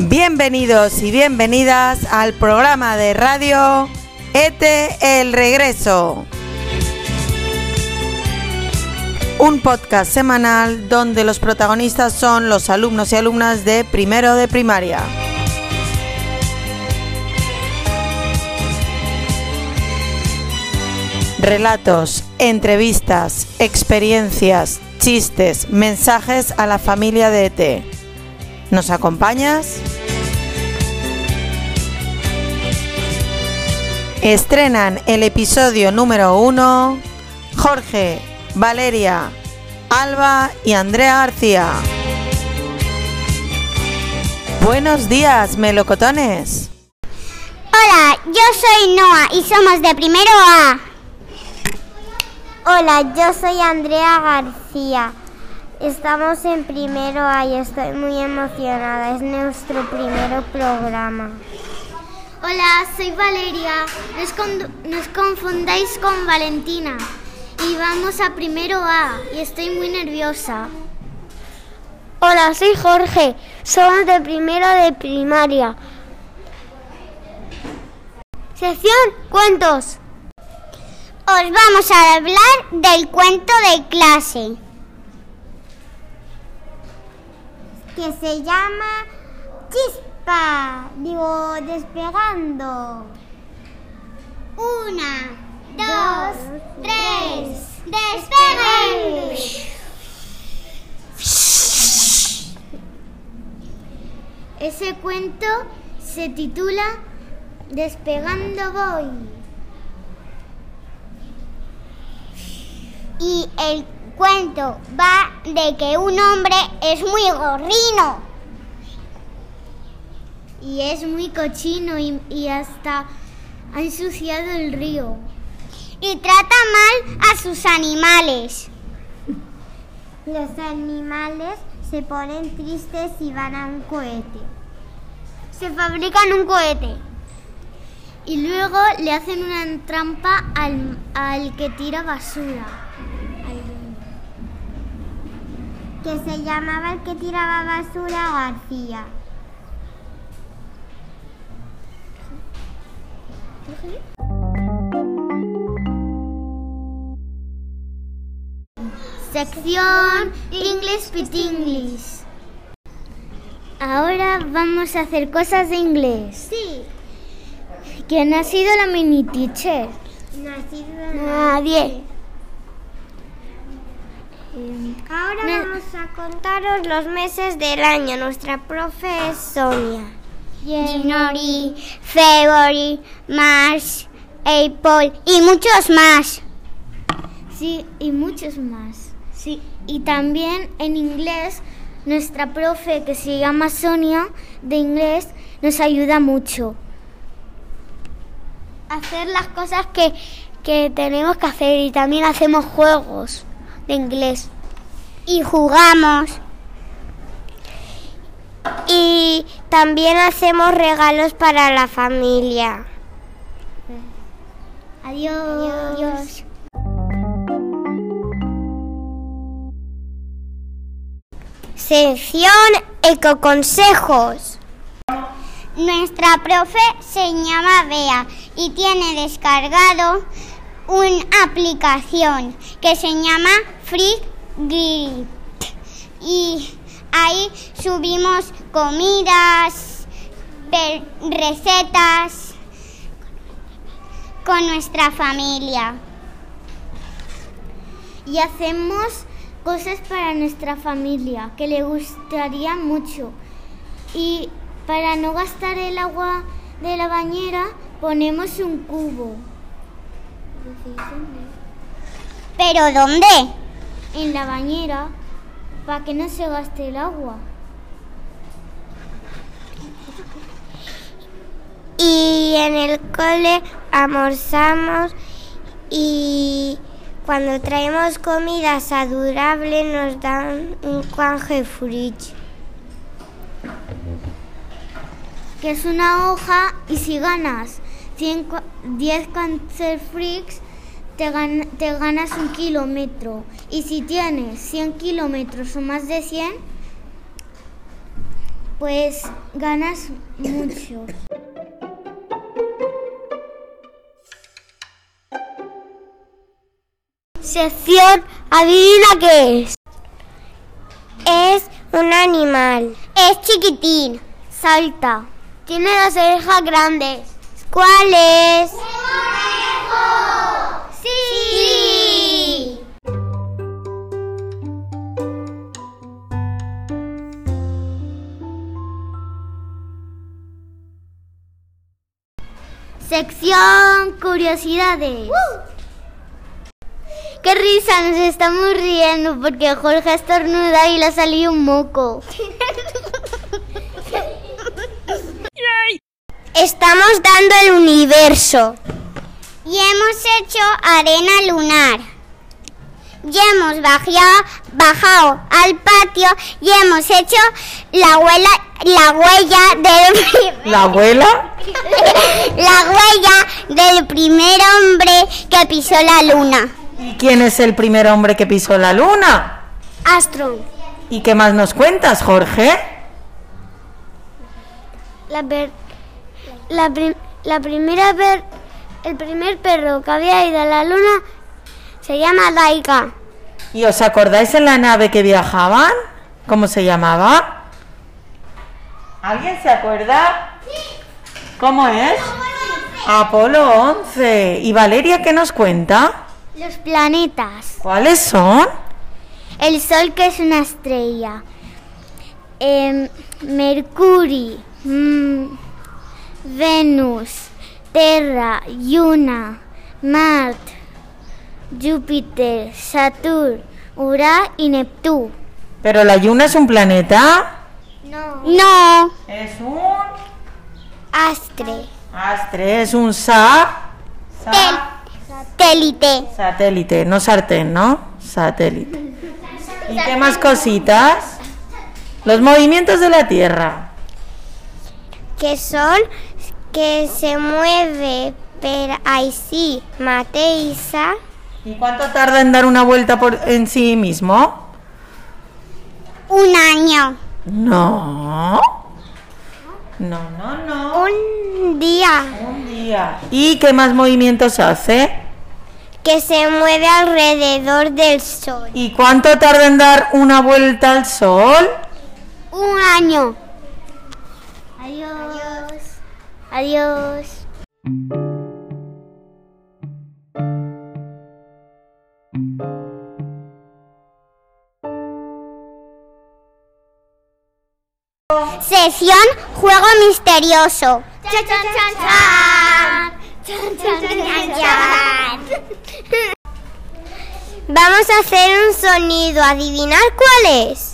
Bienvenidos y bienvenidas al programa de radio ETE El Regreso. Un podcast semanal donde los protagonistas son los alumnos y alumnas de primero de primaria. Relatos, entrevistas, experiencias, chistes, mensajes a la familia de ET. ¿Nos acompañas? Estrenan el episodio número uno Jorge, Valeria, Alba y Andrea García. Buenos días, melocotones. Hola, yo soy Noah y somos de primero A. Hola, yo soy Andrea García. Estamos en primero A y estoy muy emocionada. Es nuestro primer programa. Hola, soy Valeria. No os, confundáis con Valentina. Y vamos a primero A y estoy muy nerviosa. Hola, soy Jorge. Somos de primero de primaria. Sección Cuentos. Os vamos a hablar del cuento de clase. Que se llama Chispa. Digo, despegando. Una, dos, tres. ¡Despeguen! Ese cuento se titula Despegando voy. Y el cuento va de que un hombre es muy gorrino. Y es muy cochino y, y hasta ha ensuciado el río. y trata mal a sus animales. Los animales se ponen tristes y van a un cohete. Se fabrican un cohete. Y luego le hacen una trampa al, al que tira basura. Que se llamaba el que tiraba basura García. Sección English with English. Ahora vamos a hacer cosas de inglés. Sí. ¿Quién ha sido la mini teacher? Nadie. Ahora vamos a contaros los meses del año. Nuestra profe es Sonia. January, February, March, April y muchos más. Sí, y muchos más. Sí, y también en inglés, nuestra profe que se llama Sonia de inglés nos ayuda mucho. Hacer las cosas que, que tenemos que hacer y también hacemos juegos de inglés. Y jugamos. Y también hacemos regalos para la familia. Adiós. Sección Ecoconsejos. Nuestra profe se llama Bea y tiene descargado una aplicación que se llama Free Grid. Y ahí subimos comidas, recetas con nuestra familia. Y hacemos cosas para nuestra familia que le gustaría mucho. Y para no gastar el agua de la bañera, ponemos un cubo ¿Pero dónde? en la bañera para que no se gaste el agua. Y en el cole almorzamos y cuando traemos comida saludable nos dan un canje fridge. que es una hoja y si ganas 100 cua- 10 Cancer Freaks te, gan- te ganas un kilómetro y si tienes 100 kilómetros o más de 100 pues ganas mucho. Sección, adivina qué es. Es un animal. Es chiquitín. Salta. Tiene las orejas grandes. ¿Cuál es? ¡Sí! Sección curiosidades. Qué risa, nos estamos riendo porque Jorge estornuda y le ha salido un moco. Estamos dando el universo. Y hemos hecho arena lunar. Y hemos bajado, bajado al patio y hemos hecho la huella, la huella del ¿La abuela? la huella del primer hombre que pisó la luna. ¿Y quién es el primer hombre que pisó la luna? Astro. ¿Y qué más nos cuentas, Jorge? La, per- la, prim- la primera per- el primer perro que había ido a la luna se llama Daika. ¿Y os acordáis en la nave que viajaban? ¿Cómo se llamaba? ¿Alguien se acuerda? ¿Cómo es? Apolo 11. ¿Y Valeria qué nos cuenta? Los planetas. ¿Cuáles son? El Sol que es una estrella. Mercurio. mm, Venus. Terra. Luna. Marte. Júpiter. Saturno. Urá y Neptuno. ¿Pero la Luna es un planeta? No. No, Es un... Astre. Astre, es un sa... sa- Satélite. satélite, no sartén, ¿no? Satélite. ¿Y qué más cositas? Los movimientos de la Tierra. Que son que se mueve per així mateixa ¿Y cuánto tarda en dar una vuelta por en sí mismo? un año. No. No, no, no. Un día. Un día. ¿Y qué más movimientos hace? Que se mueve alrededor del sol. ¿Y cuánto tarda en dar una vuelta al sol? Un año. Adiós. Adiós. Sesión Juego Misterioso. Chan, chan, chan. Vamos a hacer un sonido. ¿Adivinar cuál es?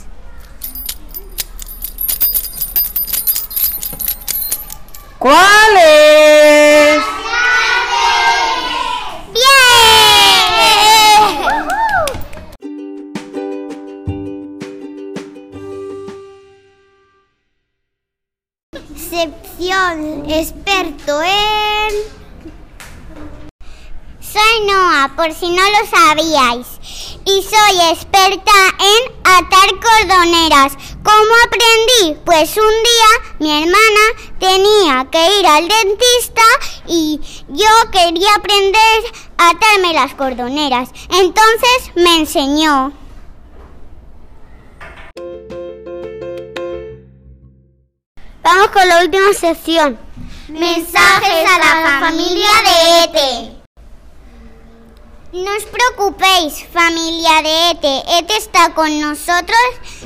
¿Cuál es? ¡Bien! Sección experto en... Soy Noah, por si no lo sabíais, y soy experta en atar cordoneras. ¿Cómo aprendí? Pues un día mi hermana tenía que ir al dentista y yo quería aprender a atarme las cordoneras. Entonces me enseñó. Vamos con la última sección. Mensajes a la familia de Ete. No os preocupéis, familia de Ete. Ete está con nosotros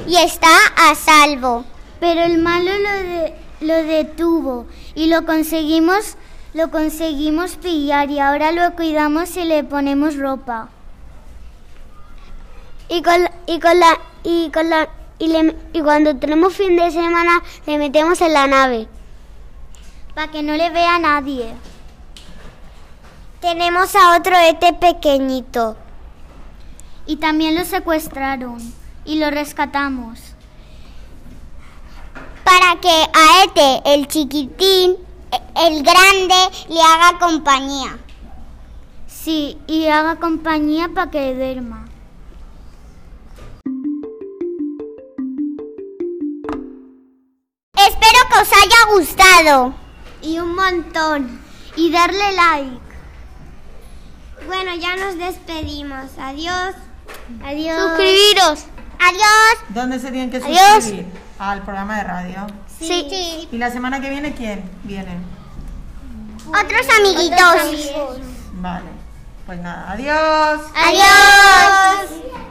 y está a salvo. Pero el malo lo, de- lo detuvo y lo conseguimos, lo conseguimos pillar y ahora lo cuidamos y le ponemos ropa. Y con la, y con la y con la y, le- y cuando tenemos fin de semana le metemos en la nave. Para que no le vea nadie. Tenemos a otro Ete pequeñito. Y también lo secuestraron y lo rescatamos. Para que a Ete, el chiquitín, el grande, le haga compañía. Sí, y haga compañía para que duerma. espero que os haya gustado. Y un montón. Y darle like. Bueno, ya nos despedimos. Adiós. Adiós. Suscribiros. Adiós. ¿Dónde se tienen que Adiós. suscribir? Al programa de radio. Sí. ¿Y la semana que viene quién viene? Otros amiguitos. Vale. Pues nada, adiós. Adiós.